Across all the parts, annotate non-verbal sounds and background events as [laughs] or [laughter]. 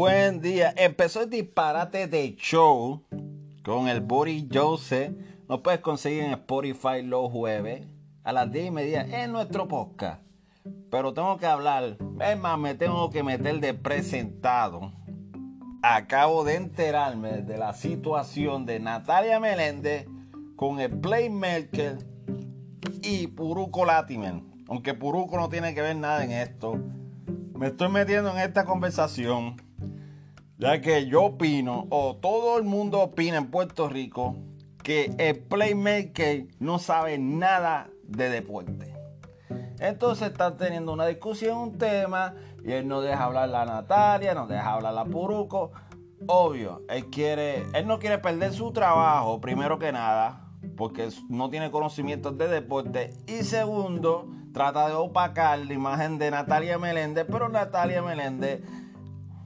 Buen día. Empezó el disparate de show con el Boris Jose. Lo puedes conseguir en Spotify los jueves a las 10 y media en nuestro podcast. Pero tengo que hablar, es más, me tengo que meter de presentado. Acabo de enterarme de la situación de Natalia Meléndez con el Playmaker y Puruco Latimer. Aunque Puruco no tiene que ver nada en esto. Me estoy metiendo en esta conversación ya que yo opino, o todo el mundo opina en Puerto Rico, que el playmaker no sabe nada de deporte. Entonces están teniendo una discusión, un tema, y él no deja hablar a Natalia, no deja hablar a Puruco. Obvio, él quiere, él no quiere perder su trabajo, primero que nada, porque no tiene conocimientos de deporte. Y segundo, trata de opacar la imagen de Natalia Meléndez, pero Natalia Meléndez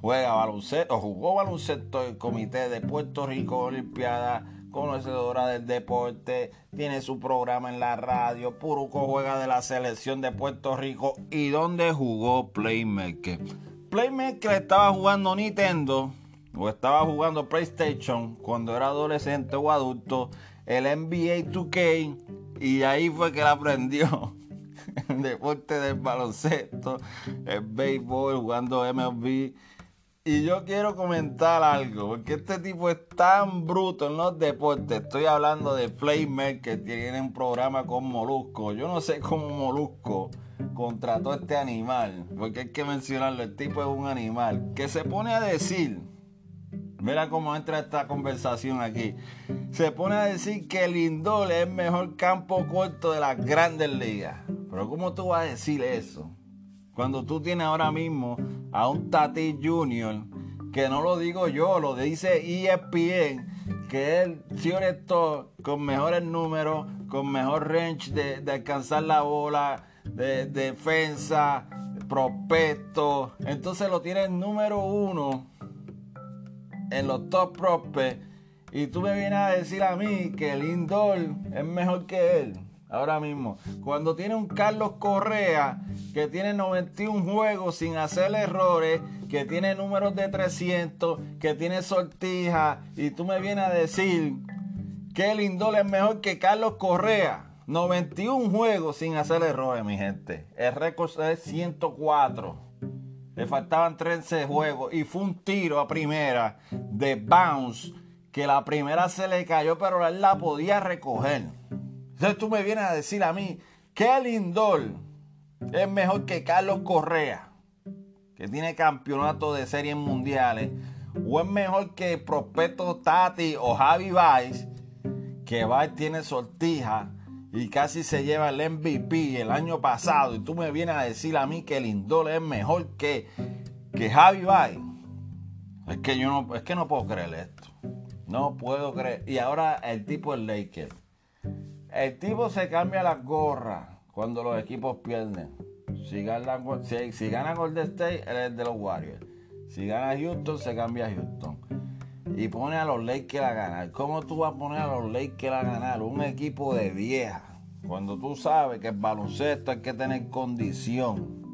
juega baloncesto, jugó baloncesto el Comité de Puerto Rico Olimpiada, conocedora del deporte, tiene su programa en la radio, Puruco juega de la selección de Puerto Rico y donde jugó Playmaker. Playmaker estaba jugando Nintendo o estaba jugando PlayStation cuando era adolescente o adulto, el NBA 2K y ahí fue que la aprendió. [laughs] el deporte del baloncesto, el béisbol, jugando MLB y yo quiero comentar algo, porque este tipo es tan bruto en los deportes. Estoy hablando de Playmaker, que tiene un programa con Molusco. Yo no sé cómo Molusco contrató a este animal, porque hay que mencionarlo. El tipo es un animal que se pone a decir, mira cómo entra esta conversación aquí. Se pone a decir que Lindol es el mejor campo corto de las grandes ligas. Pero ¿cómo tú vas a decir eso? Cuando tú tienes ahora mismo a un Tati Junior, que no lo digo yo, lo dice ESPN, que es el con mejores números, con mejor range de, alcanzar la bola, de, defensa, prospecto. Entonces lo tiene número uno en los top prospects. Y tú me vienes a decir a mí que el Lindor es mejor que él ahora mismo. Cuando tiene un Carlos Correa que tiene 91 juegos sin hacer errores, que tiene números de 300, que tiene sortija, y tú me vienes a decir que Lindol es mejor que Carlos Correa. 91 juegos sin hacer errores, mi gente. El récord es 104. Le faltaban 13 juegos y fue un tiro a primera de bounce que la primera se le cayó, pero él la podía recoger. Entonces tú me vienes a decir a mí que Lindor es mejor que Carlos Correa, que tiene campeonato de series mundiales, o es mejor que Prospecto Tati o Javi Vice, que Vice tiene sortija y casi se lleva el MVP el año pasado, y tú me vienes a decir a mí que Lindor es mejor que, que Javi Vice. Es que yo no, es que no puedo creer esto. No puedo creer. Y ahora el tipo es Laker. El tipo se cambia las gorras cuando los equipos pierden. Si gana, si, gana Golden State, él es de los Warriors. Si gana Houston, se cambia a Houston. Y pone a los Lakers a ganar. ¿Cómo tú vas a poner a los Lakers a ganar? Un equipo de vieja. Cuando tú sabes que el baloncesto hay que tener condición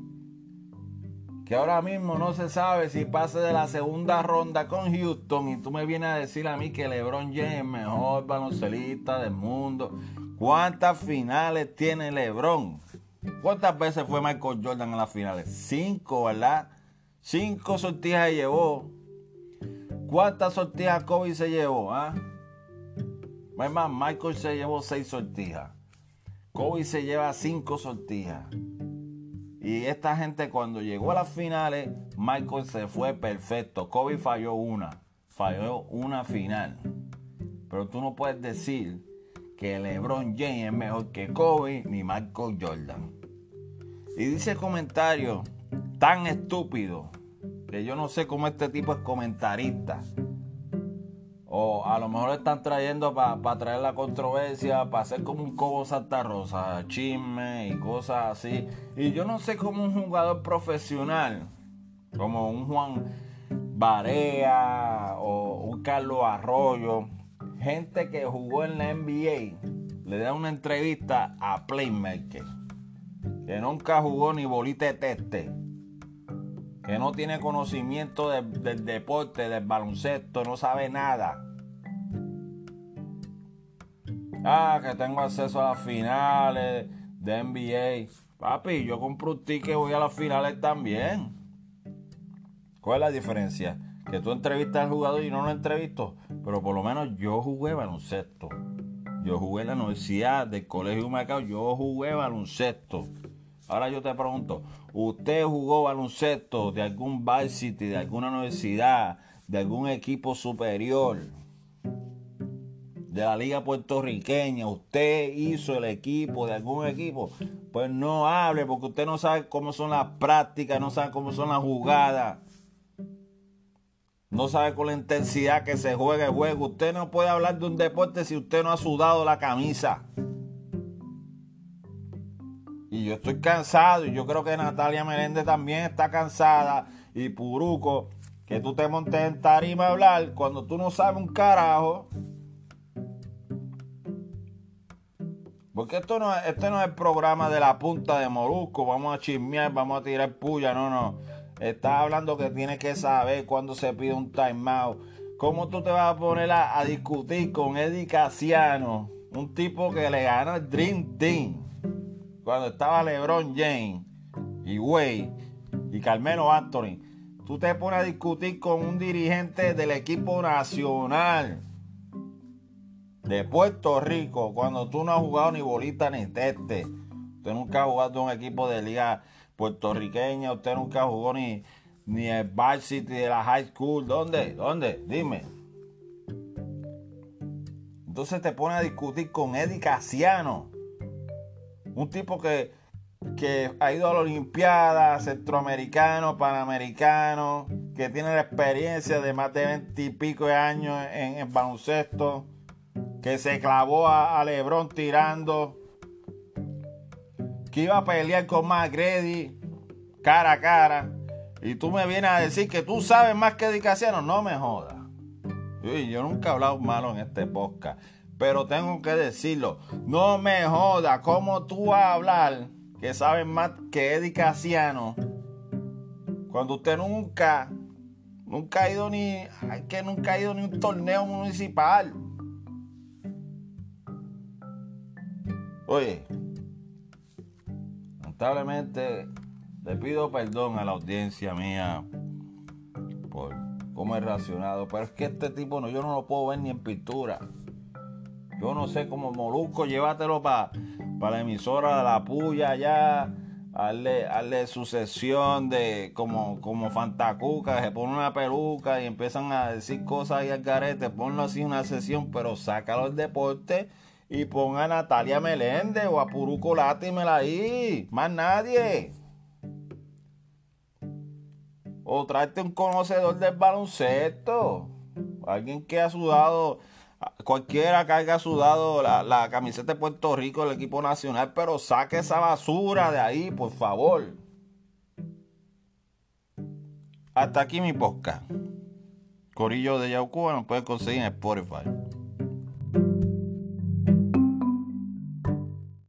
que ahora mismo no se sabe si pase de la segunda ronda con Houston y tú me vienes a decir a mí que LeBron James es el mejor baloncelista del mundo. ¿Cuántas finales tiene LeBron? ¿Cuántas veces fue Michael Jordan en las finales? Cinco, ¿verdad? Cinco sortijas llevó. ¿Cuántas sortijas Kobe se llevó? ¿ah? Michael se llevó seis sortijas. Kobe se lleva cinco sortijas. Y esta gente cuando llegó a las finales, Michael se fue perfecto. Kobe falló una. Falló una final. Pero tú no puedes decir que LeBron James es mejor que Kobe ni Michael Jordan. Y dice comentario tan estúpido que yo no sé cómo este tipo es comentarista. O a lo mejor están trayendo para traer la controversia, para hacer como un Cobo Santa Rosa, chisme y cosas así. Y yo no sé cómo un jugador profesional, como un Juan Barea o un Carlos Arroyo, gente que jugó en la NBA, le da una entrevista a Playmaker, que nunca jugó ni bolita de teste. que no tiene conocimiento del deporte, del baloncesto, no sabe nada. Ah, que tengo acceso a las finales de NBA. Papi, yo compro un ticket y voy a las finales también. ¿Cuál es la diferencia? Que tú entrevistas al jugador y no lo entrevisto. Pero por lo menos yo jugué baloncesto. Yo jugué en la universidad del Colegio Macao. Yo jugué baloncesto. Ahora yo te pregunto, ¿usted jugó baloncesto de algún varsity, de alguna universidad, de algún equipo superior? de la liga puertorriqueña, usted hizo el equipo de algún equipo, pues no hable porque usted no sabe cómo son las prácticas, no sabe cómo son las jugadas. No sabe con la intensidad que se juega el juego. Usted no puede hablar de un deporte si usted no ha sudado la camisa. Y yo estoy cansado y yo creo que Natalia Meléndez también está cansada. Y Puruco, que tú te montes en tarima a hablar cuando tú no sabes un carajo. Porque esto no, este no es el programa de la punta de Molusco. Vamos a chismear, vamos a tirar puya. No, no. Estás hablando que tienes que saber cuándo se pide un timeout. ¿Cómo tú te vas a poner a, discutir con Eddie Casiano? Un tipo que le ganó el Dream Team. Cuando estaba LeBron James y Wade y Carmelo Anthony. Tú te pones a discutir con un dirigente del equipo nacional de Puerto Rico cuando tú no has jugado ni bolita ni teste. Usted nunca ha jugado en un equipo de liga puertorriqueña, usted nunca jugó ni, ni el varsity de la high school. ¿Dónde? ¿Dónde? Dime. Entonces te pone a discutir con Eddie Casiano. Un tipo que, que ha ido a la Olimpiada, centroamericano, panamericano, que tiene la experiencia de más de 20 y pico de años en, en baloncesto que se clavó a, Lebron tirando, que iba a pelear con McGrady cara a cara, y tú me vienes a decir que tú sabes más que Dicasiano, no me jodas. Yo, nunca he hablado malo en este podcast, pero tengo que decirlo, no me jodas, ¿cómo tú vas a hablar que sabes más que Eddie Casiano cuando usted nunca, nunca ha ido ni, que nunca ha ido ni un torneo municipal? Oye, lamentablemente le pido perdón a la audiencia mía por cómo he reaccionado, pero es que este tipo no, yo no lo puedo ver ni en pintura. Yo no sé cómo Molusco, llévatelo para la emisora de la puya allá, hazle, sucesión de como, como Fantacuca, se pone una peluca y empiezan a decir cosas ahí al garete, ponlo así una sesión, pero sácalo del deporte y ponga a Natalia Meléndez o a Puruco Látimela ahí. Más nadie. O tráete un conocedor del baloncesto. Alguien que ha sudado, cualquiera que haya sudado la, la camiseta de Puerto Rico del equipo nacional, pero saque esa basura de ahí, por favor. Hasta aquí mi podcast. Corillo de Yaucuba nos pueden conseguir en Spotify.